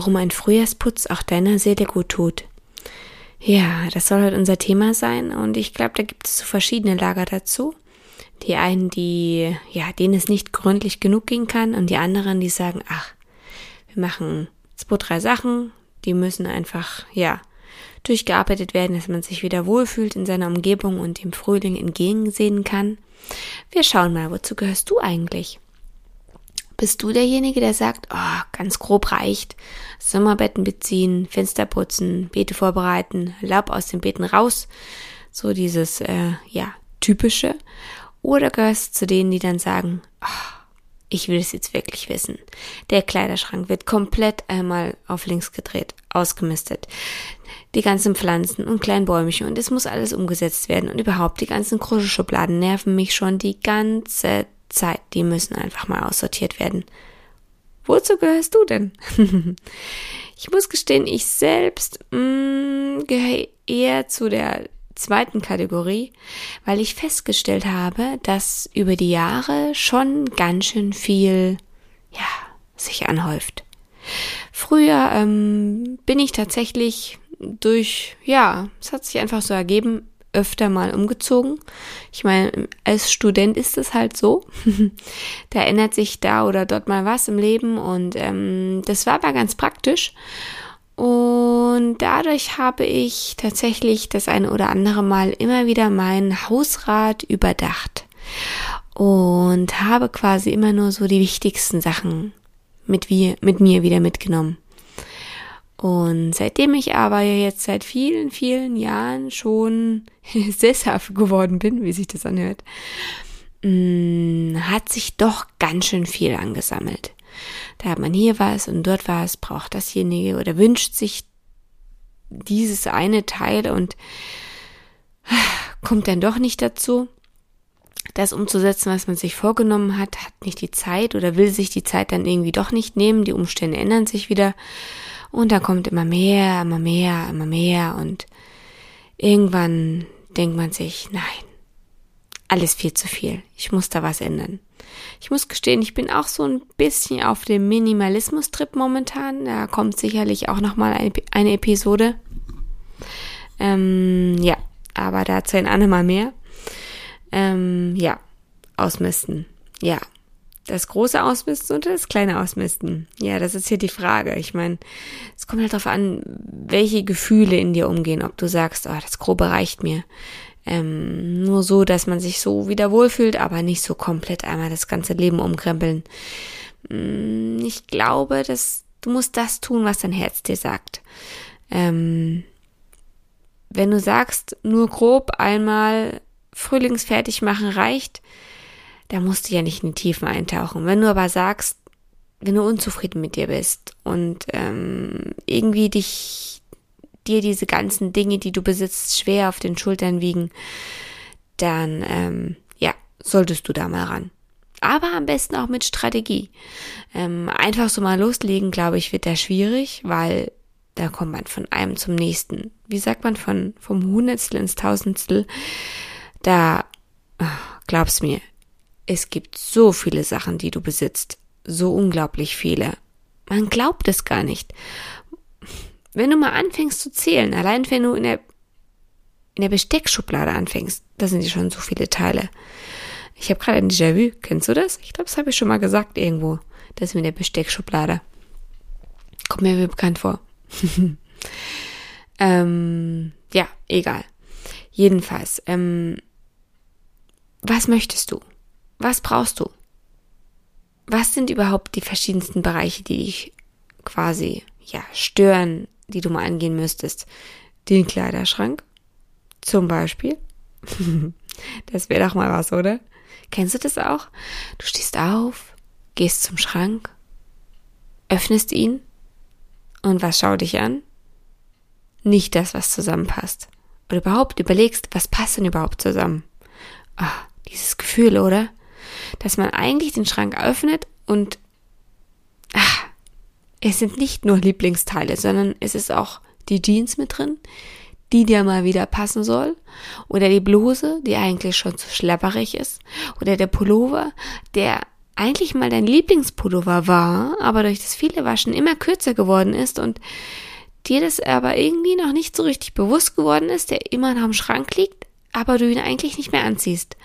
Warum ein Frühjahrsputz auch deiner Seele gut tut. Ja, das soll heute unser Thema sein und ich glaube, da gibt es so verschiedene Lager dazu. Die einen, die, ja, denen es nicht gründlich genug gehen kann und die anderen, die sagen, ach, wir machen zwei, drei Sachen, die müssen einfach, ja, durchgearbeitet werden, dass man sich wieder wohlfühlt in seiner Umgebung und dem Frühling entgegensehen kann. Wir schauen mal, wozu gehörst du eigentlich? Bist du derjenige, der sagt, oh, ganz grob reicht, Sommerbetten beziehen, Fenster putzen, Beete vorbereiten, Laub aus den Beeten raus, so dieses, äh, ja, typische? Oder gehörst du zu denen, die dann sagen, oh, ich will es jetzt wirklich wissen. Der Kleiderschrank wird komplett einmal auf links gedreht, ausgemistet. Die ganzen Pflanzen und kleinen Bäumchen und es muss alles umgesetzt werden und überhaupt die ganzen Kruschelschubladen nerven mich schon die ganze Zeit, die müssen einfach mal aussortiert werden. Wozu gehörst du denn? ich muss gestehen, ich selbst mm, gehöre eher zu der zweiten Kategorie, weil ich festgestellt habe, dass über die Jahre schon ganz schön viel, ja, sich anhäuft. Früher ähm, bin ich tatsächlich durch, ja, es hat sich einfach so ergeben, öfter mal umgezogen. Ich meine, als Student ist es halt so. da ändert sich da oder dort mal was im Leben und ähm, das war aber ganz praktisch. Und dadurch habe ich tatsächlich das eine oder andere Mal immer wieder meinen Hausrat überdacht und habe quasi immer nur so die wichtigsten Sachen mit, wir, mit mir wieder mitgenommen. Und seitdem ich aber jetzt seit vielen, vielen Jahren schon sesshaft geworden bin, wie sich das anhört, mm, hat sich doch ganz schön viel angesammelt. Da hat man hier was und dort was, braucht dasjenige oder wünscht sich dieses eine Teil und kommt dann doch nicht dazu, das umzusetzen, was man sich vorgenommen hat, hat nicht die Zeit oder will sich die Zeit dann irgendwie doch nicht nehmen, die Umstände ändern sich wieder und da kommt immer mehr, immer mehr, immer mehr und irgendwann denkt man sich, nein, alles viel zu viel. Ich muss da was ändern. Ich muss gestehen, ich bin auch so ein bisschen auf dem Minimalismus-Trip momentan. Da kommt sicherlich auch nochmal eine, Episode. Ähm, ja, aber dazu ein andermal mehr. Ähm, ja, ausmisten. Ja, das große Ausmisten oder das kleine Ausmisten? Ja, das ist hier die Frage. Ich meine, es kommt halt darauf an, welche Gefühle in dir umgehen. Ob du sagst, oh, das Grobe reicht mir. Ähm, nur so, dass man sich so wieder wohlfühlt, aber nicht so komplett einmal das ganze Leben umkrempeln. Mm, ich glaube, dass du musst das tun, was dein Herz dir sagt. Ähm, wenn du sagst, nur grob einmal Frühlingsfertig machen reicht, da musst du ja nicht in die Tiefen eintauchen. Wenn du aber sagst, wenn du unzufrieden mit dir bist und ähm, irgendwie dich dir diese ganzen Dinge, die du besitzt, schwer auf den Schultern wiegen, dann ähm, ja, solltest du da mal ran. Aber am besten auch mit Strategie. Ähm, einfach so mal loslegen, glaube ich, wird da schwierig, weil da kommt man von einem zum nächsten. Wie sagt man, von vom Hundertstel ins Tausendstel. Da, oh, glaub's mir, es gibt so viele Sachen, die du besitzt. So unglaublich viele. Man glaubt es gar nicht. Wenn du mal anfängst zu zählen, allein wenn du in der, in der Besteckschublade anfängst, da sind ja schon so viele Teile. Ich habe gerade ein Déjà-vu. Kennst du das? Ich glaube, das habe ich schon mal gesagt irgendwo. Das mit der Besteckschublade. Kommt mir bekannt vor. ähm, ja, egal. Jedenfalls, ähm, was möchtest du? Was brauchst du? Was sind überhaupt die verschiedensten Bereiche, die dich quasi, ja, stören, die du mal angehen müsstest? Den Kleiderschrank zum Beispiel. das wäre doch mal was, oder? Kennst du das auch? Du stehst auf, gehst zum Schrank, öffnest ihn und was schau dich an? Nicht das, was zusammenpasst. Oder überhaupt überlegst, was passt denn überhaupt zusammen? Ah, dieses Gefühl, oder? Dass man eigentlich den Schrank öffnet und ah, es sind nicht nur Lieblingsteile, sondern es ist auch die Jeans mit drin, die dir mal wieder passen soll, oder die Bluse, die eigentlich schon zu schlepperig ist, oder der Pullover, der eigentlich mal dein Lieblingspullover war, aber durch das viele Waschen immer kürzer geworden ist und dir das aber irgendwie noch nicht so richtig bewusst geworden ist, der immer noch im Schrank liegt, aber du ihn eigentlich nicht mehr anziehst.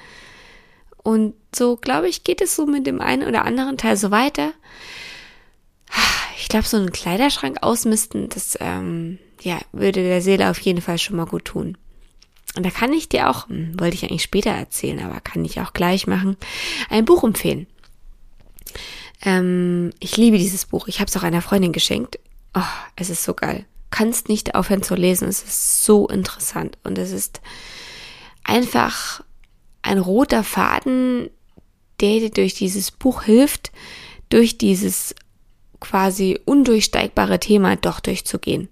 Und so, glaube ich, geht es so mit dem einen oder anderen Teil so weiter. Ich glaube, so einen Kleiderschrank ausmisten, das ähm, ja, würde der Seele auf jeden Fall schon mal gut tun. Und da kann ich dir auch, hm, wollte ich eigentlich später erzählen, aber kann ich auch gleich machen, ein Buch empfehlen. Ähm, ich liebe dieses Buch. Ich habe es auch einer Freundin geschenkt. Oh, es ist so geil. Kannst nicht aufhören zu lesen. Es ist so interessant und es ist einfach ein roter Faden, der dir durch dieses Buch hilft, durch dieses quasi undurchsteigbare Thema doch durchzugehen.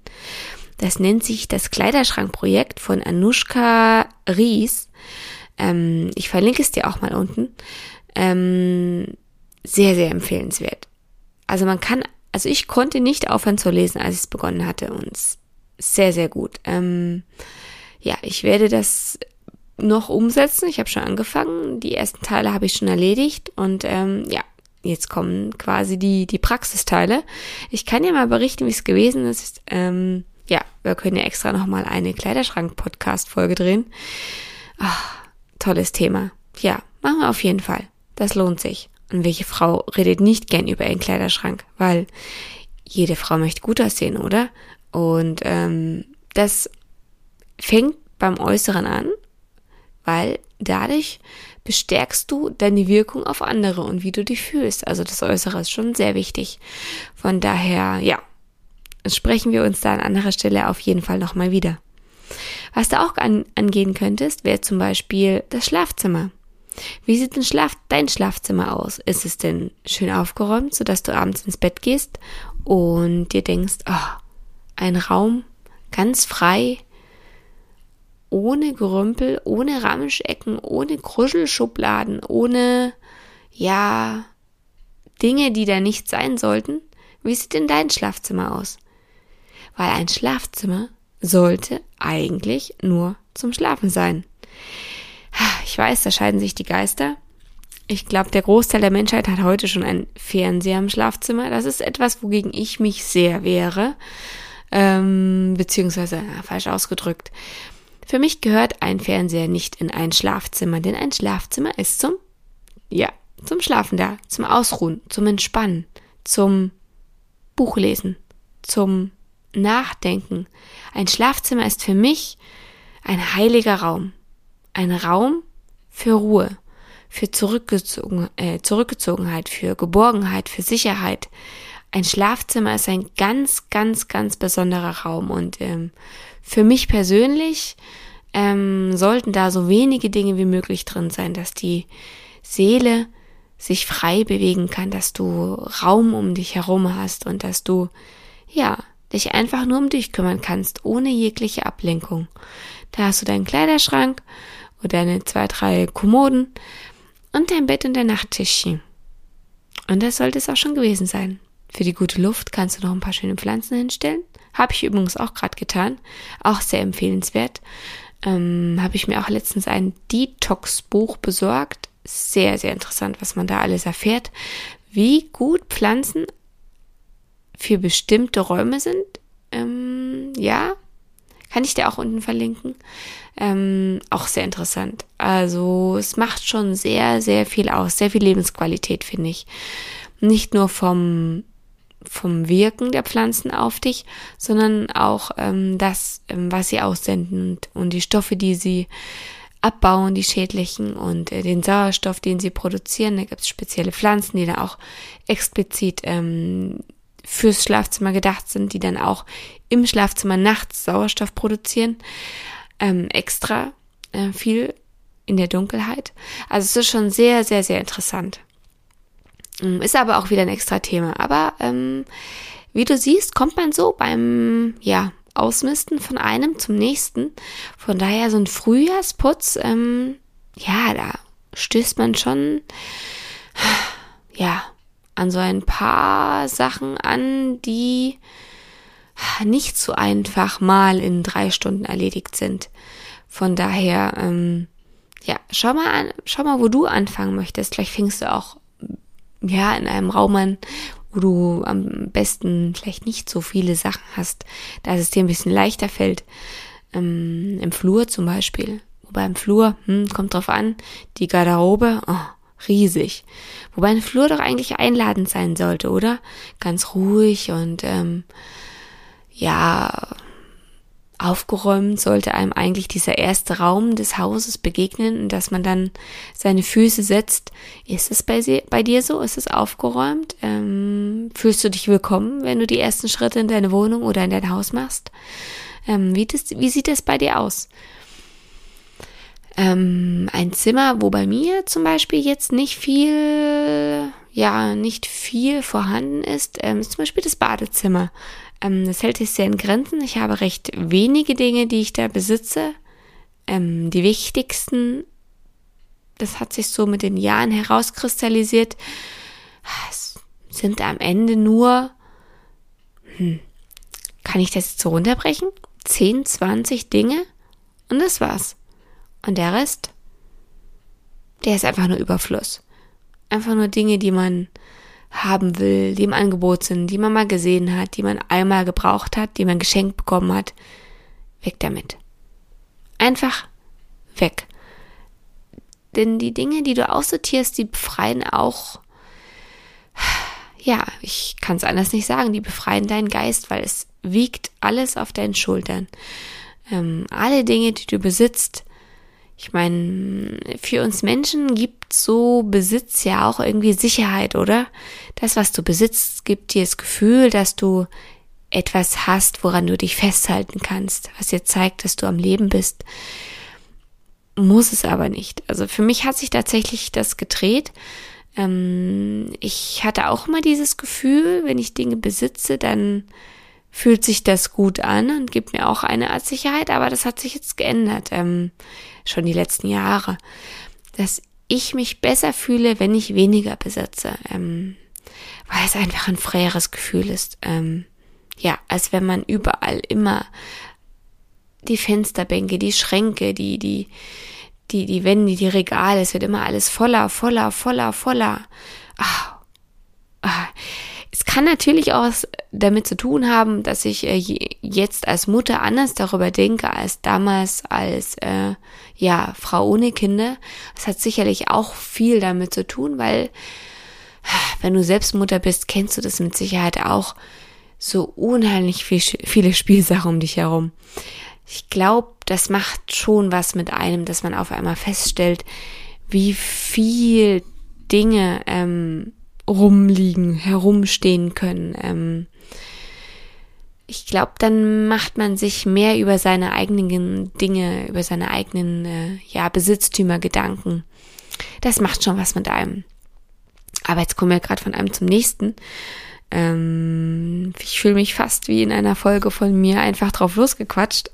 Das nennt sich das Kleiderschrankprojekt von Anushka Ries. Ähm, ich verlinke es dir auch mal unten. Ähm, sehr, sehr empfehlenswert. Also man kann, also ich konnte nicht aufhören zu lesen, als ich es begonnen hatte und sehr, sehr gut. Ähm, ja, ich werde das noch umsetzen. Ich habe schon angefangen. Die ersten Teile habe ich schon erledigt und ähm, ja, jetzt kommen quasi die die Praxisteile. Ich kann ja mal berichten, wie es gewesen ist. Ähm, ja, wir können ja extra noch mal eine Kleiderschrank-Podcast-Folge drehen. Ach, tolles Thema. Ja, machen wir auf jeden Fall. Das lohnt sich. Und welche Frau redet nicht gern über ihren Kleiderschrank? Weil jede Frau möchte gut aussehen, oder? Und ähm, das fängt beim Äußeren an, weil dadurch bestärkst du deine Wirkung auf andere und wie du dich fühlst. Also das Äußere ist schon sehr wichtig. Von daher, ja, sprechen wir uns da an anderer Stelle auf jeden Fall nochmal wieder. Was du auch an, angehen könntest, wäre zum Beispiel das Schlafzimmer. Wie sieht denn Schlaf, dein Schlafzimmer aus? Ist es denn schön aufgeräumt, sodass du abends ins Bett gehst und dir denkst, oh, ein Raum ganz frei, ohne Gerümpel, ohne Ramschecken, ohne Kruschelschubladen, ohne, ja, Dinge, die da nicht sein sollten? Wie sieht denn dein Schlafzimmer aus? Weil ein Schlafzimmer sollte eigentlich nur zum Schlafen sein. Ich weiß, da scheiden sich die Geister. Ich glaube, der Großteil der Menschheit hat heute schon einen Fernseher im Schlafzimmer. Das ist etwas, wogegen ich mich sehr wehre. Ähm, beziehungsweise, ja, falsch ausgedrückt. Für mich gehört ein Fernseher nicht in ein Schlafzimmer, denn ein Schlafzimmer ist zum, ja, zum Schlafen da, zum Ausruhen, zum Entspannen, zum Buchlesen, zum Nachdenken. Ein Schlafzimmer ist für mich ein heiliger Raum. Ein Raum für Ruhe, für Zurückgezogen, äh, Zurückgezogenheit, für Geborgenheit, für Sicherheit. Ein Schlafzimmer ist ein ganz, ganz, ganz besonderer Raum und ähm, für mich persönlich ähm, sollten da so wenige Dinge wie möglich drin sein, dass die Seele sich frei bewegen kann, dass du Raum um dich herum hast und dass du, ja, dich einfach nur um dich kümmern kannst, ohne jegliche Ablenkung. Da hast du deinen Kleiderschrank oder deine zwei, drei Kommoden und dein Bett und dein Nachttischchen. Und das sollte es auch schon gewesen sein. Für die gute Luft kannst du noch ein paar schöne Pflanzen hinstellen. Habe ich übrigens auch gerade getan. Auch sehr empfehlenswert. Ähm, Habe ich mir auch letztens ein Detox-Buch besorgt. Sehr, sehr interessant, was man da alles erfährt. Wie gut Pflanzen für bestimmte Räume sind. Ähm, ja, kann ich dir auch unten verlinken. Ähm, auch sehr interessant. Also es macht schon sehr, sehr viel aus. Sehr viel Lebensqualität, finde ich. Nicht nur vom vom Wirken der Pflanzen auf dich, sondern auch ähm, das, ähm, was sie aussenden und, und die Stoffe, die sie abbauen, die schädlichen und äh, den Sauerstoff, den sie produzieren. Da gibt es spezielle Pflanzen, die da auch explizit ähm, fürs Schlafzimmer gedacht sind, die dann auch im Schlafzimmer nachts Sauerstoff produzieren. Ähm, extra äh, viel in der Dunkelheit. Also es ist schon sehr, sehr, sehr interessant. Ähm, ist aber auch wieder ein extra Thema. Aber ähm, wie du siehst, kommt man so beim ja, Ausmisten von einem zum nächsten. Von daher so ein Frühjahrsputz, ähm, ja, da stößt man schon ja an so ein paar Sachen an, die nicht so einfach mal in drei Stunden erledigt sind. Von daher, ähm, ja, schau mal an, schau mal, wo du anfangen möchtest. Vielleicht fängst du auch ja, in einem Raum an, wo du am besten vielleicht nicht so viele Sachen hast, dass es dir ein bisschen leichter fällt. Ähm, Im Flur zum Beispiel. Wobei im Flur, hm, kommt drauf an, die Garderobe, oh, riesig. Wobei ein Flur doch eigentlich einladend sein sollte, oder? Ganz ruhig und ähm, ja, aufgeräumt sollte einem eigentlich dieser erste Raum des Hauses begegnen, dass man dann seine Füße setzt. Ist es bei, bei dir so? Ist es aufgeräumt? Ähm, fühlst du dich willkommen, wenn du die ersten Schritte in deine Wohnung oder in dein Haus machst? Ähm, wie, das, wie sieht das bei dir aus? Ähm, ein Zimmer, wo bei mir zum Beispiel jetzt nicht viel, ja, nicht viel vorhanden ist, ähm, ist zum Beispiel das Badezimmer. Ähm, das hält sich sehr in Grenzen. Ich habe recht wenige Dinge, die ich da besitze. Ähm, die wichtigsten, das hat sich so mit den Jahren herauskristallisiert, sind am Ende nur, hm, kann ich das jetzt so runterbrechen? 10, 20 Dinge und das war's. Und der Rest, der ist einfach nur Überfluss. Einfach nur Dinge, die man haben will, die im Angebot sind, die man mal gesehen hat, die man einmal gebraucht hat, die man geschenkt bekommen hat. Weg damit. Einfach weg. Denn die Dinge, die du aussortierst, die befreien auch, ja, ich kann es anders nicht sagen, die befreien deinen Geist, weil es wiegt alles auf deinen Schultern. Ähm, alle Dinge, die du besitzt, ich meine, für uns Menschen gibt so Besitz ja auch irgendwie Sicherheit, oder? Das, was du besitzt, gibt dir das Gefühl, dass du etwas hast, woran du dich festhalten kannst, was dir zeigt, dass du am Leben bist. Muss es aber nicht. Also für mich hat sich tatsächlich das gedreht. Ähm, ich hatte auch immer dieses Gefühl, wenn ich Dinge besitze, dann fühlt sich das gut an und gibt mir auch eine Art Sicherheit, aber das hat sich jetzt geändert, ähm, schon die letzten Jahre, dass ich mich besser fühle, wenn ich weniger besitze, ähm, weil es einfach ein freieres Gefühl ist, ähm, ja, als wenn man überall immer die Fensterbänke, die Schränke, die, die, die, die Wände, die Regale, es wird immer alles voller, voller, voller, voller. Ah, ah es kann natürlich auch damit zu tun haben, dass ich äh, jetzt als Mutter anders darüber denke als damals als äh, ja Frau ohne Kinder. Es hat sicherlich auch viel damit zu tun, weil wenn du selbst Mutter bist, kennst du das mit Sicherheit auch so unheimlich viel, viele Spielsachen um dich herum. Ich glaube, das macht schon was mit einem, dass man auf einmal feststellt, wie viel Dinge ähm, rumliegen, herumstehen können. Ähm, ich glaube, dann macht man sich mehr über seine eigenen Dinge, über seine eigenen äh, ja, Besitztümer Gedanken. Das macht schon was mit einem. Aber jetzt kommen wir gerade von einem zum nächsten. Ähm, ich fühle mich fast wie in einer Folge von mir einfach drauf losgequatscht.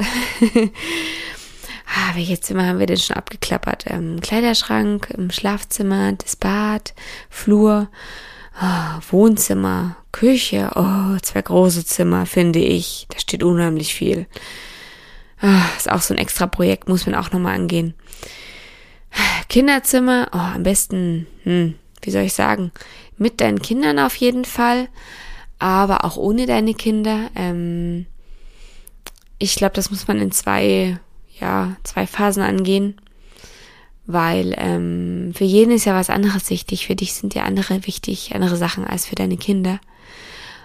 ah, welche Zimmer haben wir denn schon abgeklappert? Ähm, Kleiderschrank, im Schlafzimmer, das Bad, Flur, oh, Wohnzimmer, Küche, oh, zwei große Zimmer, finde ich. Da steht unheimlich viel. Ah, ist auch so ein extra Projekt, muss man auch nochmal angehen. Kinderzimmer, oh, am besten, hm, wie soll ich sagen, mit deinen Kindern auf jeden Fall, aber auch ohne deine Kinder. Ähm, ich glaube, das muss man in zwei ja, zwei Phasen angehen, weil ähm, für jeden ist ja was anderes wichtig. Für dich sind ja andere wichtig, andere Sachen als für deine Kinder.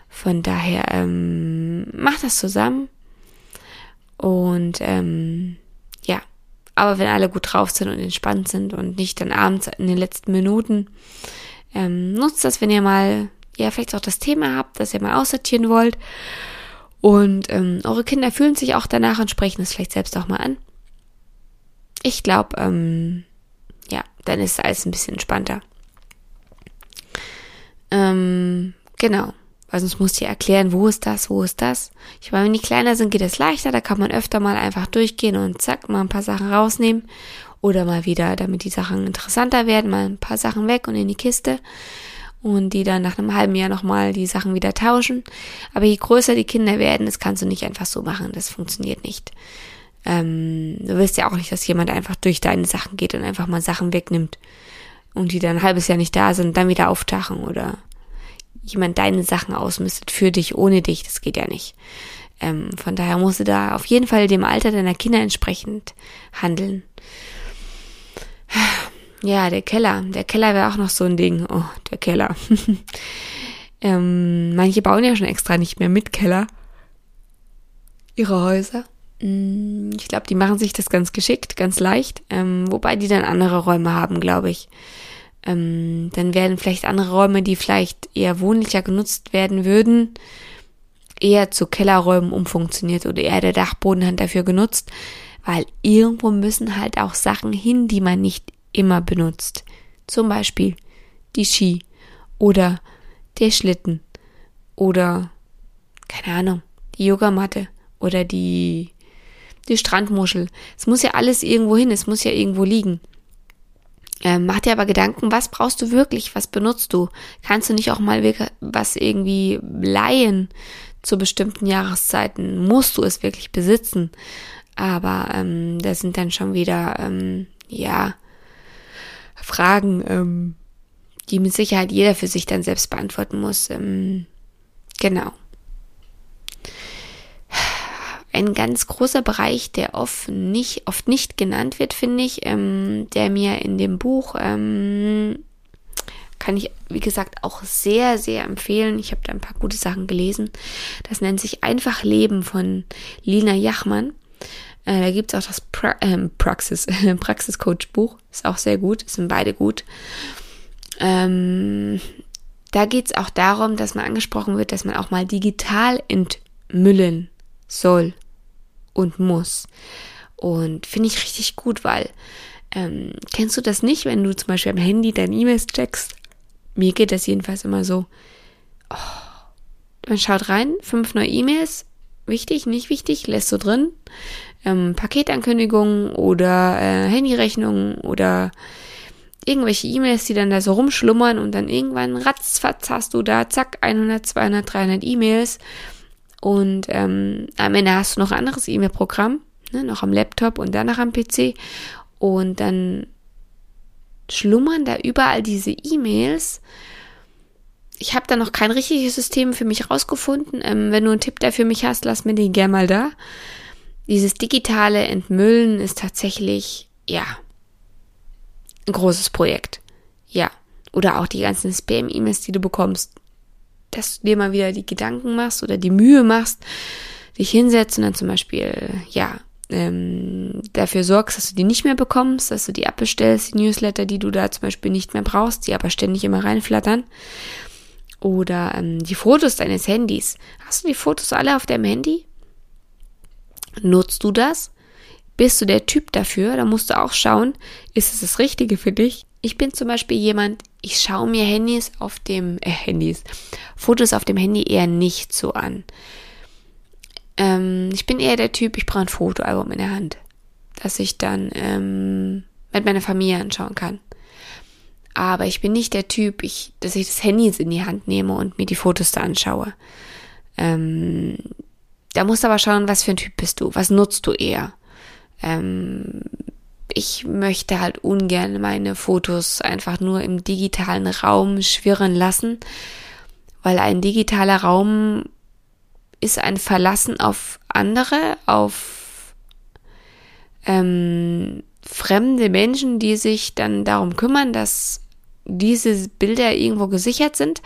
Von daher ähm, mach das zusammen und ähm, ja, aber wenn alle gut drauf sind und entspannt sind und nicht dann abends in den letzten Minuten, ähm, nutzt das, wenn ihr mal ja vielleicht auch das Thema habt, dass ihr mal aussortieren wollt und ähm, eure Kinder fühlen sich auch danach und sprechen es vielleicht selbst auch mal an. Ich glaube, ähm, dann ist alles ein bisschen entspannter. Ähm, genau. Weil sonst musst du ja erklären, wo ist das, wo ist das. Ich meine, wenn die kleiner sind, geht es leichter, da kann man öfter mal einfach durchgehen und zack, mal ein paar Sachen rausnehmen. Oder mal wieder, damit die Sachen interessanter werden, mal ein paar Sachen weg und in die Kiste. Und die dann nach einem halben Jahr nochmal die Sachen wieder tauschen. Aber je größer die Kinder werden, das kannst du nicht einfach so machen. Das funktioniert nicht. Ähm, du willst ja auch nicht, dass jemand einfach durch deine Sachen geht und einfach mal Sachen wegnimmt. Und die dann ein halbes Jahr nicht da sind dann wieder auftauchen oder jemand deine Sachen ausmistet für dich, ohne dich. Das geht ja nicht. Ähm, von daher musst du da auf jeden Fall dem Alter deiner Kinder entsprechend handeln. Ja, der Keller. Der Keller wäre auch noch so ein Ding. Oh, der Keller. ähm, manche bauen ja schon extra nicht mehr mit Keller ihre Häuser. Mm, ich glaube, die machen sich das ganz geschickt, ganz leicht, ähm, wobei die dann andere Räume haben, glaube ich. Ähm, dann werden vielleicht andere Räume, die vielleicht eher wohnlicher genutzt werden würden, eher zu Kellerräumen umfunktioniert oder eher der Dachboden hat dafür genutzt, weil irgendwo müssen halt auch Sachen hin, die man nicht immer benutzt. Zum Beispiel die Ski oder der Schlitten oder keine Ahnung, die Yogamatte oder die die Strandmuschel. Es muss ja alles irgendwo hin, es muss ja irgendwo liegen. Ähm, mach dir aber Gedanken, was brauchst du wirklich, was benutzt du? Kannst du nicht auch mal was irgendwie leihen zu bestimmten Jahreszeiten? Musst du es wirklich besitzen? Aber ähm, das sind dann schon wieder, ähm, ja, Fragen, ähm, die mit Sicherheit jeder für sich dann selbst beantworten muss. Ähm, genau ein ganz großer Bereich, der oft nicht, oft nicht genannt wird, finde ich, ähm, der mir in dem Buch ähm, kann ich, wie gesagt, auch sehr, sehr empfehlen. Ich habe da ein paar gute Sachen gelesen. Das nennt sich Einfach Leben von Lina Jachmann. Äh, da gibt es auch das pra äh, Praxis, Praxiscoach-Buch. Ist auch sehr gut, sind beide gut. Ähm, da geht es auch darum, dass man angesprochen wird, dass man auch mal digital entmüllen soll und muss. Und finde ich richtig gut, weil ähm, kennst du das nicht, wenn du zum Beispiel am Handy deine E-Mails checkst? Mir geht das jedenfalls immer so. Oh, man schaut rein, fünf neue E-Mails, wichtig, nicht wichtig, lässt du drin. Ähm, Paketankündigungen oder äh, Handyrechnungen oder irgendwelche E-Mails, die dann da so rumschlummern und dann irgendwann ratzfatz hast du da, zack, 100, 200, 300 E-Mails und ähm, am Ende hast du noch ein anderes E-Mail-Programm, ne, noch am Laptop und dann noch am PC. Und dann schlummern da überall diese E-Mails. Ich habe da noch kein richtiges System für mich rausgefunden. Ähm, wenn du einen Tipp da für mich hast, lass mir den gerne mal da. Dieses digitale Entmüllen ist tatsächlich, ja, ein großes Projekt. Ja. Oder auch die ganzen Spam-E-Mails, die du bekommst dass du dir mal wieder die Gedanken machst oder die Mühe machst, dich hinsetzt und dann zum Beispiel, ja, ähm, dafür sorgst, dass du die nicht mehr bekommst, dass du die abbestellst, die Newsletter, die du da zum Beispiel nicht mehr brauchst, die aber ständig immer reinflattern. Oder ähm, die Fotos deines Handys. Hast du die Fotos alle auf deinem Handy? Nutzt du das? Bist du der Typ dafür? Da musst du auch schauen, ist es das Richtige für dich? Ich bin zum Beispiel jemand, ich schaue mir Handys auf dem, äh, Handys, Fotos auf dem Handy eher nicht so an. Ähm, ich bin eher der Typ, ich brauche ein Fotoalbum in der Hand, das ich dann ähm, mit meiner Familie anschauen kann. Aber ich bin nicht der Typ, ich, dass ich das Handy in die Hand nehme und mir die Fotos da anschaue. Ähm, da musst du aber schauen, was für ein Typ bist du, was nutzt du eher. Ähm, ich möchte halt ungern meine Fotos einfach nur im digitalen Raum schwirren lassen, weil ein digitaler Raum ist ein Verlassen auf andere, auf ähm, fremde Menschen, die sich dann darum kümmern, dass diese Bilder irgendwo gesichert sind.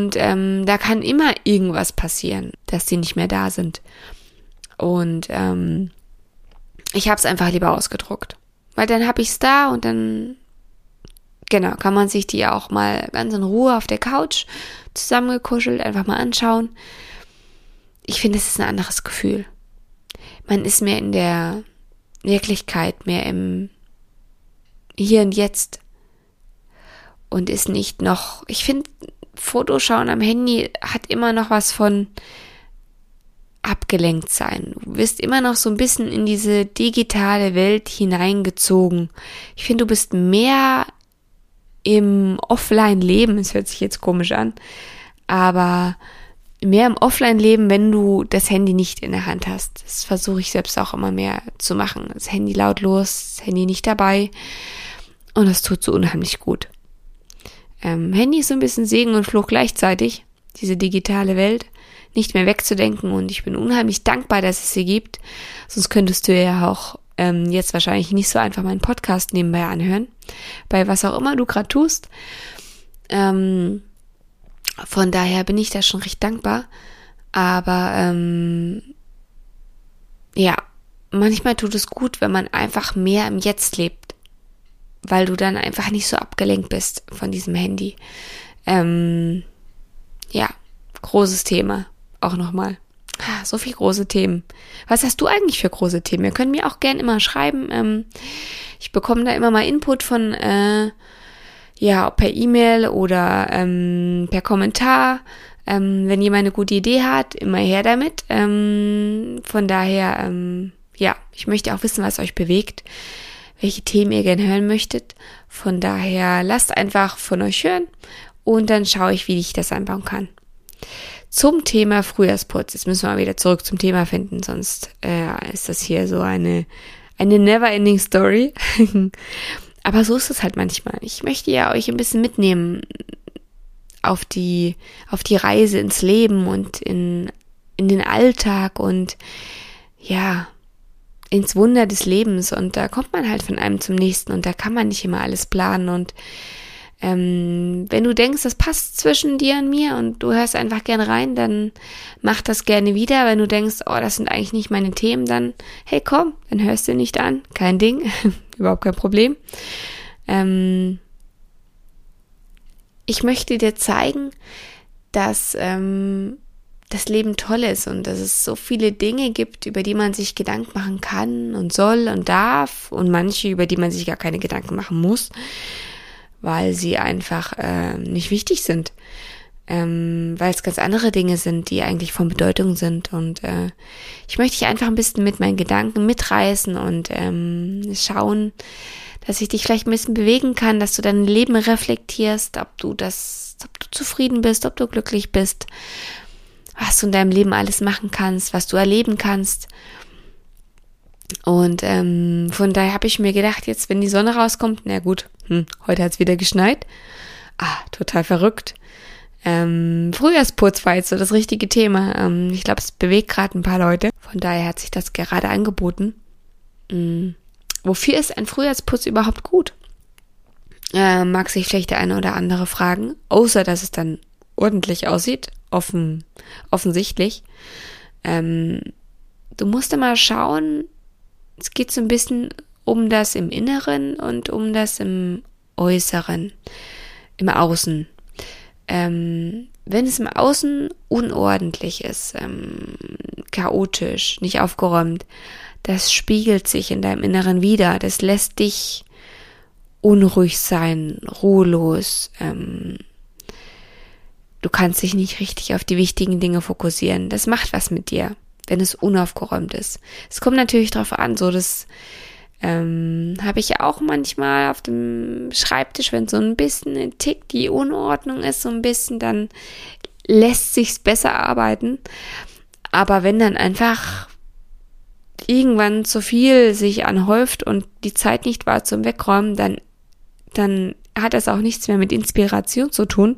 Und ähm, da kann immer irgendwas passieren, dass die nicht mehr da sind. Und ähm, ich habe es einfach lieber ausgedruckt. Weil dann habe ich es da und dann, genau, kann man sich die auch mal ganz in Ruhe auf der Couch zusammengekuschelt einfach mal anschauen. Ich finde, es ist ein anderes Gefühl. Man ist mehr in der Wirklichkeit, mehr im, hier und jetzt und ist nicht noch, ich finde, Fotoschauen am Handy hat immer noch was von abgelenkt sein. Du wirst immer noch so ein bisschen in diese digitale Welt hineingezogen. Ich finde, du bist mehr im Offline-Leben, es hört sich jetzt komisch an, aber mehr im Offline-Leben, wenn du das Handy nicht in der Hand hast. Das versuche ich selbst auch immer mehr zu machen. Das Handy lautlos, das Handy nicht dabei. Und das tut so unheimlich gut. Ähm, Handy ist so ein bisschen Segen und Fluch gleichzeitig, diese digitale Welt nicht mehr wegzudenken und ich bin unheimlich dankbar, dass es sie gibt. Sonst könntest du ja auch ähm, jetzt wahrscheinlich nicht so einfach meinen Podcast nebenbei anhören, bei was auch immer du gerade tust. Ähm, von daher bin ich da schon recht dankbar. Aber ähm, ja, manchmal tut es gut, wenn man einfach mehr im Jetzt lebt, weil du dann einfach nicht so abgelenkt bist von diesem Handy. Ähm, ja, großes Thema auch nochmal. Ah, so viele große Themen. Was hast du eigentlich für große Themen? Ihr könnt mir auch gern immer schreiben. Ähm, ich bekomme da immer mal Input von, äh, ja, per E-Mail oder ähm, per Kommentar. Ähm, wenn jemand eine gute Idee hat, immer her damit. Ähm, von daher, ähm, ja, ich möchte auch wissen, was euch bewegt, welche Themen ihr gerne hören möchtet. Von daher lasst einfach von euch hören und dann schaue ich, wie ich das einbauen kann zum Thema Frühjahrsputz. Jetzt müssen wir mal wieder zurück zum Thema finden, sonst äh, ist das hier so eine, eine never-ending Story. Aber so ist es halt manchmal. Ich möchte ja euch ein bisschen mitnehmen auf die, auf die Reise ins Leben und in, in den Alltag und ja, ins Wunder des Lebens. Und da kommt man halt von einem zum nächsten und da kann man nicht immer alles planen und ähm, wenn du denkst, das passt zwischen dir und mir und du hörst einfach gerne rein, dann mach das gerne wieder. Wenn du denkst, oh, das sind eigentlich nicht meine Themen, dann hey, komm, dann hörst du nicht an. Kein Ding, überhaupt kein Problem. Ähm, ich möchte dir zeigen, dass ähm, das Leben toll ist und dass es so viele Dinge gibt, über die man sich Gedanken machen kann und soll und darf und manche, über die man sich gar keine Gedanken machen muss weil sie einfach äh, nicht wichtig sind. Ähm, weil es ganz andere Dinge sind, die eigentlich von Bedeutung sind. Und äh, ich möchte dich einfach ein bisschen mit meinen Gedanken mitreißen und ähm, schauen, dass ich dich vielleicht ein bisschen bewegen kann, dass du dein Leben reflektierst, ob du das, ob du zufrieden bist, ob du glücklich bist, was du in deinem Leben alles machen kannst, was du erleben kannst. Und ähm, von daher habe ich mir gedacht, jetzt, wenn die Sonne rauskommt, na gut, hm, heute hat's wieder geschneit. Ah, total verrückt. Ähm, Frühjahrsputz war jetzt so das richtige Thema. Ähm, ich glaube, es bewegt gerade ein paar Leute. Von daher hat sich das gerade angeboten. Ähm, wofür ist ein Frühjahrsputz überhaupt gut? Äh, mag sich vielleicht der eine oder andere fragen. Außer, dass es dann ordentlich aussieht. Offen, offensichtlich. Ähm, du musst immer schauen, es geht so ein bisschen um das im Inneren und um das im Äußeren, im Außen. Ähm, wenn es im Außen unordentlich ist, ähm, chaotisch, nicht aufgeräumt, das spiegelt sich in deinem Inneren wieder. Das lässt dich unruhig sein, ruhelos. Ähm, du kannst dich nicht richtig auf die wichtigen Dinge fokussieren. Das macht was mit dir, wenn es unaufgeräumt ist. Es kommt natürlich darauf an, so dass ähm, habe ich auch manchmal auf dem Schreibtisch, wenn so ein bisschen ein Tick die Unordnung ist, so ein bisschen, dann lässt sich's besser arbeiten. Aber wenn dann einfach irgendwann zu viel sich anhäuft und die Zeit nicht war zum Wegräumen, dann, dann hat das auch nichts mehr mit Inspiration zu tun,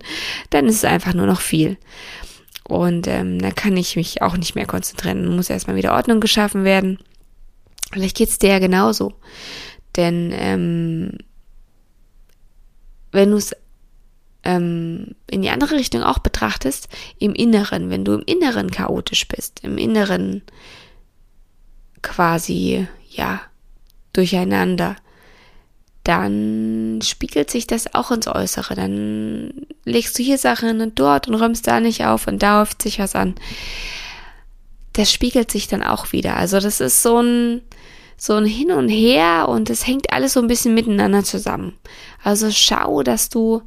dann ist es einfach nur noch viel. Und ähm, dann kann ich mich auch nicht mehr konzentrieren. Muss erstmal wieder Ordnung geschaffen werden. Vielleicht geht's dir ja genauso. Denn ähm, wenn du es ähm, in die andere Richtung auch betrachtest, im Inneren, wenn du im Inneren chaotisch bist, im Inneren quasi, ja, durcheinander, dann spiegelt sich das auch ins Äußere. Dann legst du hier Sachen und dort und räumst da nicht auf und da häuft sich was an. Das spiegelt sich dann auch wieder. Also das ist so ein, so ein Hin und Her und es hängt alles so ein bisschen miteinander zusammen. Also schau, dass du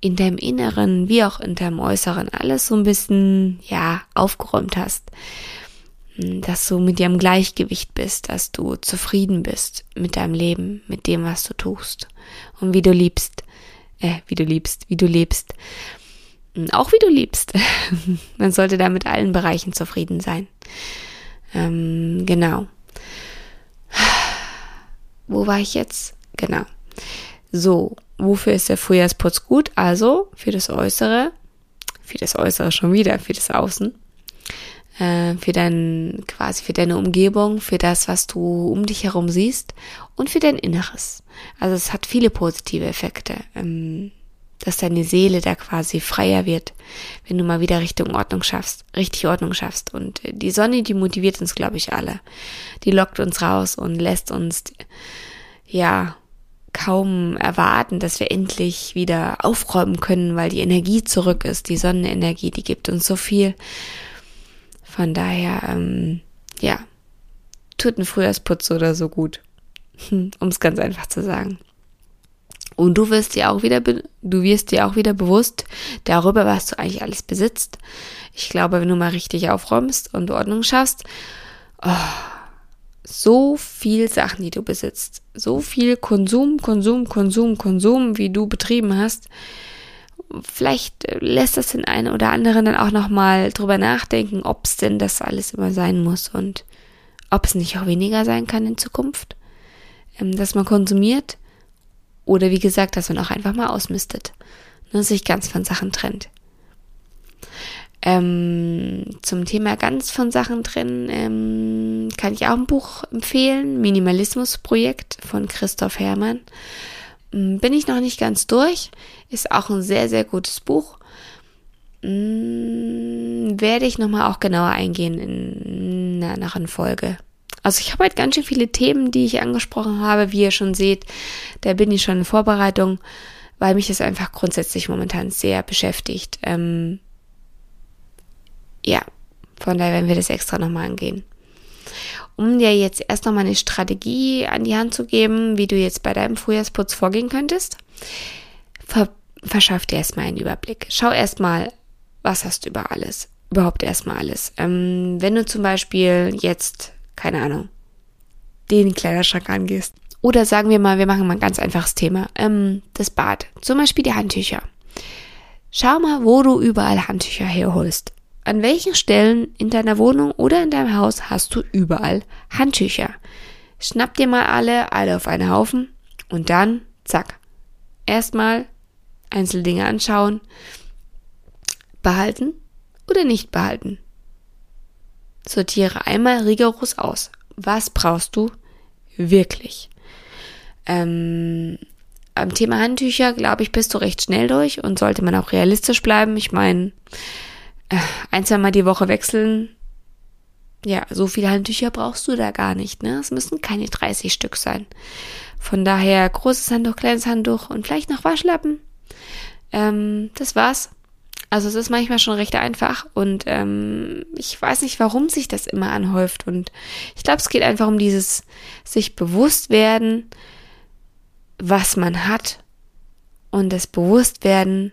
in deinem Inneren wie auch in deinem Äußeren alles so ein bisschen, ja, aufgeräumt hast. Dass du mit dir im Gleichgewicht bist, dass du zufrieden bist mit deinem Leben, mit dem, was du tust und wie du liebst, äh, wie du liebst, wie du lebst. Auch wie du liebst. Man sollte da mit allen Bereichen zufrieden sein. Ähm, genau. Wo war ich jetzt? Genau. So, wofür ist der Frühjahrsputz gut? Also für das Äußere, für das Äußere schon wieder, für das Außen, äh, für dein, quasi für deine Umgebung, für das, was du um dich herum siehst und für dein Inneres. Also es hat viele positive Effekte. Ähm, dass deine Seele da quasi freier wird, wenn du mal wieder Richtung Ordnung schaffst, richtig Ordnung schaffst. Und die Sonne, die motiviert uns, glaube ich, alle. Die lockt uns raus und lässt uns, ja, kaum erwarten, dass wir endlich wieder aufräumen können, weil die Energie zurück ist. Die Sonnenenergie, die gibt uns so viel. Von daher, ähm, ja, tut ein Frühjahrsputz oder so gut. um es ganz einfach zu sagen. Und du wirst dir auch wieder, du wirst dir auch wieder bewusst darüber, was du eigentlich alles besitzt. Ich glaube, wenn du mal richtig aufräumst und Ordnung schaffst, oh, so viel Sachen, die du besitzt, so viel Konsum, Konsum, Konsum, Konsum, wie du betrieben hast, vielleicht lässt das den einen oder anderen dann auch nochmal drüber nachdenken, ob es denn das alles immer sein muss und ob es nicht auch weniger sein kann in Zukunft, ähm, dass man konsumiert oder wie gesagt, dass man auch einfach mal ausmistet und ne, sich ganz von Sachen trennt. Ähm, zum Thema ganz von Sachen trennen ähm, kann ich auch ein Buch empfehlen, Minimalismus-Projekt von Christoph Hermann. Ähm, bin ich noch nicht ganz durch, ist auch ein sehr, sehr gutes Buch. Ähm, werde ich nochmal auch genauer eingehen in einer anderen Folge. Also ich habe heute ganz schön viele Themen, die ich angesprochen habe. Wie ihr schon seht, da bin ich schon in Vorbereitung, weil mich das einfach grundsätzlich momentan sehr beschäftigt. Ähm, ja, von daher werden wir das extra nochmal angehen. Um dir jetzt erst nochmal eine Strategie an die Hand zu geben, wie du jetzt bei deinem Frühjahrsputz vorgehen könntest, ver verschaff dir erstmal einen Überblick. Schau erstmal, was hast du über alles. Überhaupt erstmal alles. Ähm, wenn du zum Beispiel jetzt keine Ahnung, den Kleiderschrank angehst. Oder sagen wir mal, wir machen mal ein ganz einfaches Thema. Ähm, das Bad. Zum Beispiel die Handtücher. Schau mal, wo du überall Handtücher herholst. An welchen Stellen in deiner Wohnung oder in deinem Haus hast du überall Handtücher? Schnapp dir mal alle, alle auf einen Haufen und dann, zack. Erstmal Einzeldinge anschauen, behalten oder nicht behalten. Sortiere einmal rigoros aus. Was brauchst du wirklich? Ähm, am Thema Handtücher, glaube ich, bist du recht schnell durch und sollte man auch realistisch bleiben. Ich meine, ein, zwei Mal die Woche wechseln. Ja, so viele Handtücher brauchst du da gar nicht, ne? Es müssen keine 30 Stück sein. Von daher großes Handtuch, kleines Handtuch und vielleicht noch Waschlappen. Ähm, das war's. Also es ist manchmal schon recht einfach und ähm, ich weiß nicht, warum sich das immer anhäuft. Und ich glaube, es geht einfach um dieses sich bewusst werden, was man hat und das Bewusstwerden,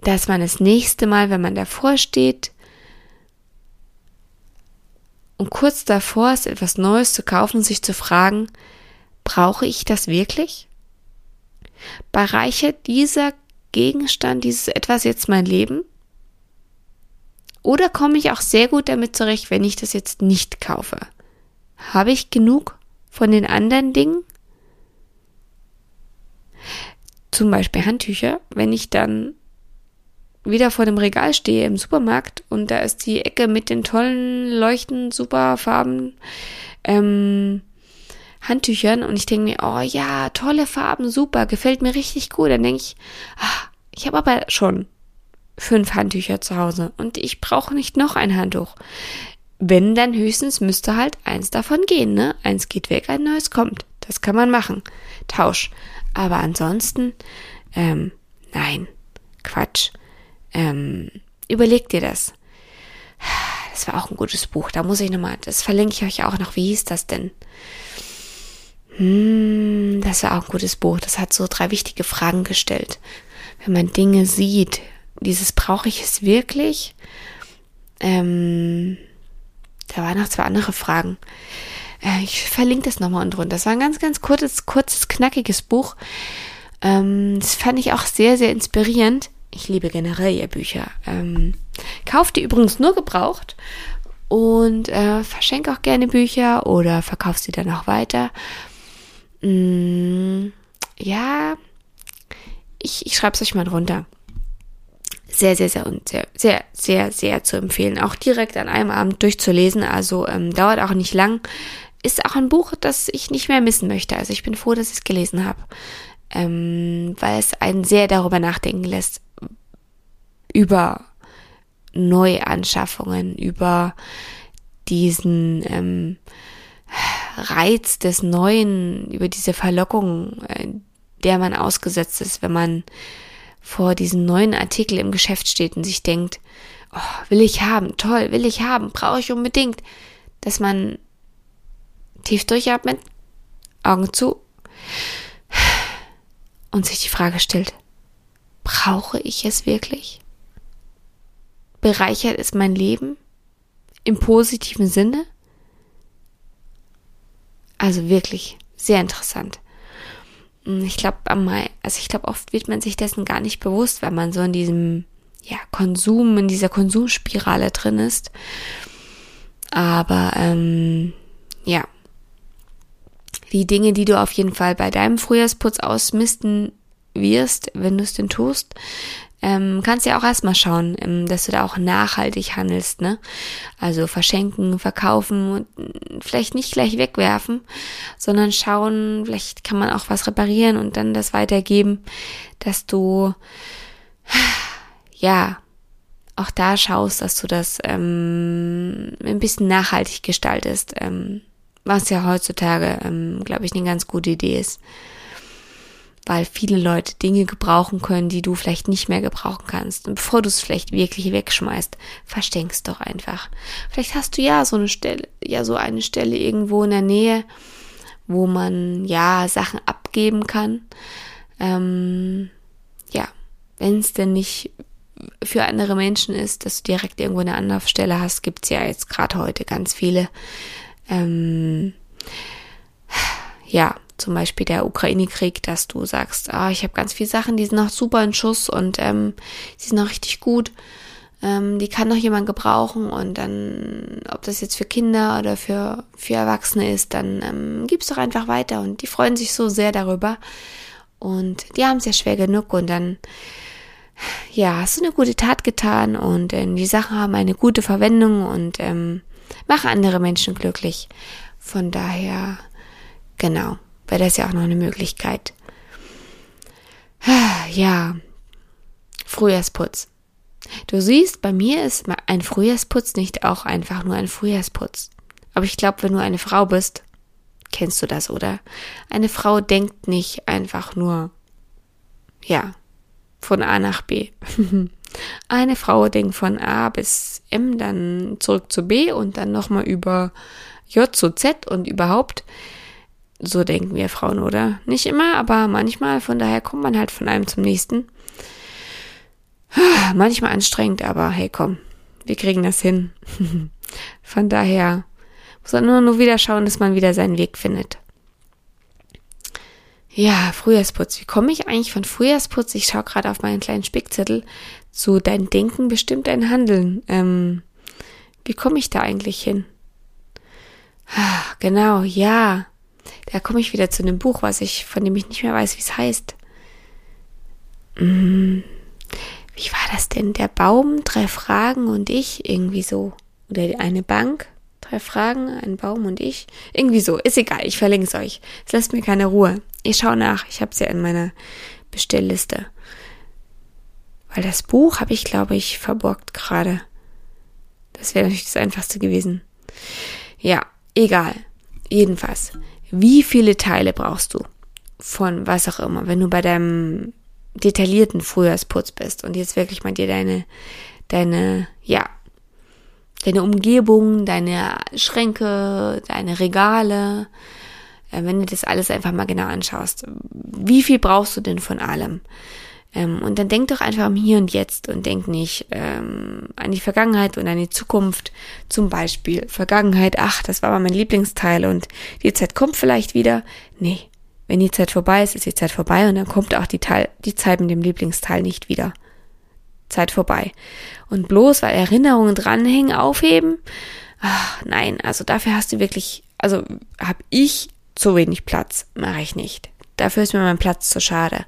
dass man das nächste Mal, wenn man davor steht und kurz davor ist, etwas Neues zu kaufen, sich zu fragen, brauche ich das wirklich? Bereichert dieser Gegenstand, dieses etwas jetzt mein Leben? Oder komme ich auch sehr gut damit zurecht, wenn ich das jetzt nicht kaufe? Habe ich genug von den anderen Dingen? Zum Beispiel Handtücher, wenn ich dann wieder vor dem Regal stehe im Supermarkt und da ist die Ecke mit den tollen Leuchten, super Farben, ähm, Handtüchern und ich denke mir, oh ja, tolle Farben, super, gefällt mir richtig gut. Dann denke ich, ach, ich habe aber schon fünf Handtücher zu Hause und ich brauche nicht noch ein Handtuch. Wenn, dann höchstens müsste halt eins davon gehen, ne? Eins geht weg, ein neues kommt. Das kann man machen. Tausch. Aber ansonsten, ähm, nein, Quatsch. Ähm, überleg dir das. das war auch ein gutes Buch. Da muss ich nochmal, das verlinke ich euch auch noch. Wie hieß das denn? Hm, das war auch ein gutes Buch. Das hat so drei wichtige Fragen gestellt. Wenn man Dinge sieht, dieses brauche ich es wirklich? Ähm, da waren noch zwei andere Fragen. Äh, ich verlinke das nochmal unten drunter. Das war ein ganz, ganz kurzes, kurzes, knackiges Buch. Ähm, das fand ich auch sehr, sehr inspirierend. Ich liebe generell ihr Bücher. Ähm, kauft die übrigens nur gebraucht und äh, verschenke auch gerne Bücher oder verkauft sie dann auch weiter. Mm, ja, ich, ich schreibe es euch mal drunter. Sehr, sehr, sehr und sehr, sehr, sehr, sehr zu empfehlen. Auch direkt an einem Abend durchzulesen. Also ähm, dauert auch nicht lang. Ist auch ein Buch, das ich nicht mehr missen möchte. Also ich bin froh, dass ich es gelesen habe. Ähm, weil es einen sehr darüber nachdenken lässt. Über Neuanschaffungen, über diesen ähm, Reiz des Neuen, über diese Verlockung, äh, der man ausgesetzt ist, wenn man vor diesem neuen Artikel im Geschäft steht und sich denkt, oh, will ich haben, toll, will ich haben, brauche ich unbedingt, dass man tief durchatmet, Augen zu und sich die Frage stellt, brauche ich es wirklich? Bereichert es mein Leben im positiven Sinne? Also wirklich sehr interessant. Hm, ich glaube, also ich glaube, oft wird man sich dessen gar nicht bewusst, wenn man so in diesem ja, Konsum, in dieser Konsumspirale drin ist. Aber ähm, ja, die Dinge, die du auf jeden Fall bei deinem Frühjahrsputz ausmisten wirst, wenn du es denn tust, ähm, kannst ja auch erstmal schauen, ähm, dass du da auch nachhaltig handelst, ne? Also verschenken, verkaufen und vielleicht nicht gleich wegwerfen, sondern schauen, vielleicht kann man auch was reparieren und dann das weitergeben, dass du ja auch da schaust, dass du das ähm, ein bisschen nachhaltig gestaltest, ähm, was ja heutzutage, ähm, glaube ich, eine ganz gute Idee ist weil viele Leute Dinge gebrauchen können, die du vielleicht nicht mehr gebrauchen kannst. Und bevor du es vielleicht wirklich wegschmeißt, verstenkst doch einfach. Vielleicht hast du ja so eine Stelle, ja so eine Stelle irgendwo in der Nähe, wo man ja Sachen abgeben kann. Ähm, ja, wenn es denn nicht für andere Menschen ist, dass du direkt irgendwo eine Anlaufstelle hast, gibt's ja jetzt gerade heute ganz viele. Ähm, ja, zum Beispiel der Ukraine-Krieg, dass du sagst, ah, ich habe ganz viele Sachen, die sind noch super in Schuss und ähm, die sind noch richtig gut. Ähm, die kann noch jemand gebrauchen und dann, ob das jetzt für Kinder oder für, für Erwachsene ist, dann ähm, gib's doch einfach weiter und die freuen sich so sehr darüber. Und die haben es ja schwer genug und dann, ja, hast du eine gute Tat getan und ähm, die Sachen haben eine gute Verwendung und ähm, machen andere Menschen glücklich. Von daher, genau wäre das ja auch noch eine Möglichkeit. Ja, Frühjahrsputz. Du siehst, bei mir ist ein Frühjahrsputz nicht auch einfach nur ein Frühjahrsputz. Aber ich glaube, wenn du eine Frau bist, kennst du das, oder? Eine Frau denkt nicht einfach nur, ja, von A nach B. eine Frau denkt von A bis M, dann zurück zu B und dann nochmal über J zu Z und überhaupt. So denken wir Frauen, oder? Nicht immer, aber manchmal. Von daher kommt man halt von einem zum nächsten. Manchmal anstrengend, aber hey, komm, wir kriegen das hin. von daher muss man nur, nur wieder schauen, dass man wieder seinen Weg findet. Ja, Frühjahrsputz. Wie komme ich eigentlich von Frühjahrsputz? Ich schaue gerade auf meinen kleinen Spickzettel zu dein Denken bestimmt dein Handeln. Ähm, wie komme ich da eigentlich hin? Genau, ja. Da komme ich wieder zu einem Buch, was ich, von dem ich nicht mehr weiß, wie es heißt. Hm, wie war das denn? Der Baum, drei Fragen und ich, irgendwie so. Oder eine Bank, drei Fragen, ein Baum und ich. Irgendwie so. Ist egal, ich verlinke es euch. Es lässt mir keine Ruhe. Ich schaue nach. Ich habe es ja in meiner Bestellliste. Weil das Buch habe ich, glaube ich, verborgt gerade. Das wäre natürlich das Einfachste gewesen. Ja, egal. Jedenfalls. Wie viele Teile brauchst du von was auch immer, wenn du bei deinem detaillierten Frühjahrsputz bist und jetzt wirklich mal dir deine, deine, ja, deine Umgebung, deine Schränke, deine Regale, äh, wenn du das alles einfach mal genau anschaust. Wie viel brauchst du denn von allem? Ähm, und dann denk doch einfach am Hier und Jetzt und denk nicht ähm, an die Vergangenheit und an die Zukunft. Zum Beispiel Vergangenheit, ach, das war mal mein Lieblingsteil und die Zeit kommt vielleicht wieder. Nee, wenn die Zeit vorbei ist, ist die Zeit vorbei und dann kommt auch die, Teil, die Zeit mit dem Lieblingsteil nicht wieder. Zeit vorbei. Und bloß weil Erinnerungen dranhängen, aufheben, ach, nein, also dafür hast du wirklich, also habe ich zu wenig Platz, mache ich nicht. Dafür ist mir mein Platz zu schade.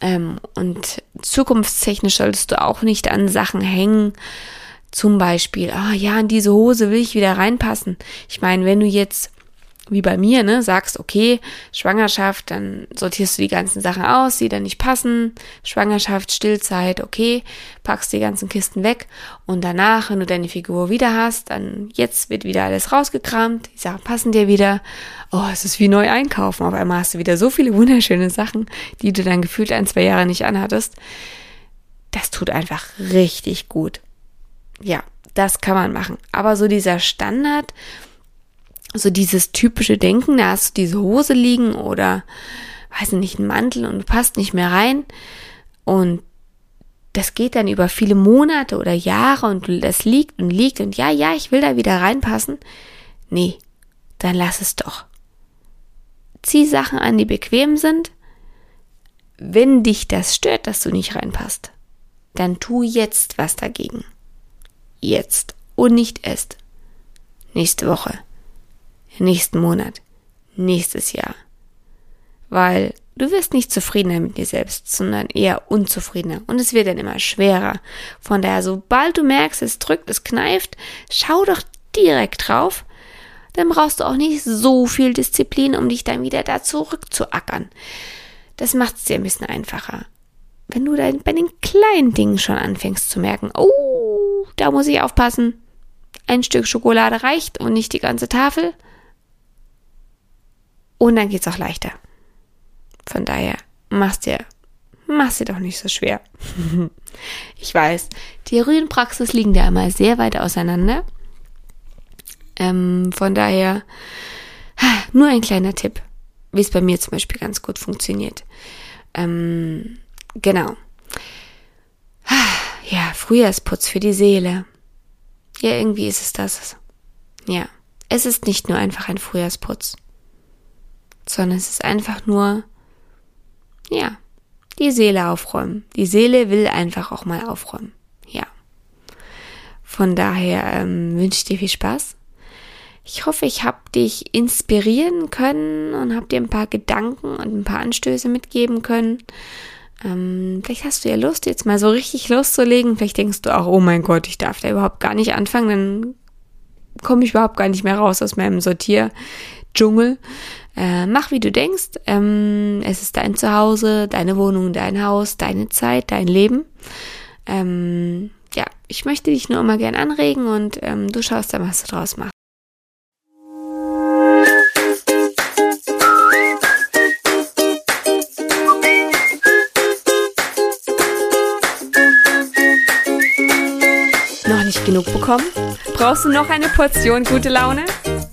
Ähm, und zukunftstechnisch solltest du auch nicht an Sachen hängen. Zum Beispiel, ah ja, in diese Hose will ich wieder reinpassen. Ich meine, wenn du jetzt wie bei mir, ne, sagst, okay, Schwangerschaft, dann sortierst du die ganzen Sachen aus, die dann nicht passen, Schwangerschaft, Stillzeit, okay, packst die ganzen Kisten weg und danach, wenn du deine Figur wieder hast, dann jetzt wird wieder alles rausgekramt, die Sachen passen dir wieder, oh, es ist wie neu einkaufen, auf einmal hast du wieder so viele wunderschöne Sachen, die du dann gefühlt ein, zwei Jahre nicht anhattest. Das tut einfach richtig gut. Ja, das kann man machen. Aber so dieser Standard, so dieses typische Denken, da hast du diese Hose liegen oder, weiß nicht, einen Mantel und du passt nicht mehr rein und das geht dann über viele Monate oder Jahre und das liegt und liegt und ja, ja, ich will da wieder reinpassen. Nee, dann lass es doch. Zieh Sachen an, die bequem sind. Wenn dich das stört, dass du nicht reinpasst, dann tu jetzt was dagegen. Jetzt und nicht erst nächste Woche nächsten Monat, nächstes Jahr. Weil du wirst nicht zufriedener mit dir selbst, sondern eher unzufriedener. Und es wird dann immer schwerer. Von daher, sobald du merkst, es drückt, es kneift, schau doch direkt drauf. Dann brauchst du auch nicht so viel Disziplin, um dich dann wieder da zurückzuackern. Das macht es dir ein bisschen einfacher. Wenn du dann bei den kleinen Dingen schon anfängst zu merken, oh, da muss ich aufpassen. Ein Stück Schokolade reicht und nicht die ganze Tafel und dann geht's auch leichter. Von daher, mach's dir, mach's dir doch nicht so schwer. ich weiß, Theorie und Praxis liegen da immer sehr weit auseinander. Ähm, von daher, nur ein kleiner Tipp, wie es bei mir zum Beispiel ganz gut funktioniert. Ähm, genau. Ja, Frühjahrsputz für die Seele. Ja, irgendwie ist es das. Ja, es ist nicht nur einfach ein Frühjahrsputz sondern es ist einfach nur, ja, die Seele aufräumen. Die Seele will einfach auch mal aufräumen. Ja. Von daher ähm, wünsche ich dir viel Spaß. Ich hoffe, ich habe dich inspirieren können und habe dir ein paar Gedanken und ein paar Anstöße mitgeben können. Ähm, vielleicht hast du ja Lust, jetzt mal so richtig loszulegen. Vielleicht denkst du auch, oh mein Gott, ich darf da überhaupt gar nicht anfangen. Dann komme ich überhaupt gar nicht mehr raus aus meinem Sortierdschungel. Äh, mach wie du denkst. Ähm, es ist dein Zuhause, deine Wohnung, dein Haus, deine Zeit, dein Leben. Ähm, ja, ich möchte dich nur immer gern anregen und ähm, du schaust dann, was du draus machst. Noch nicht genug bekommen? Brauchst du noch eine Portion gute Laune?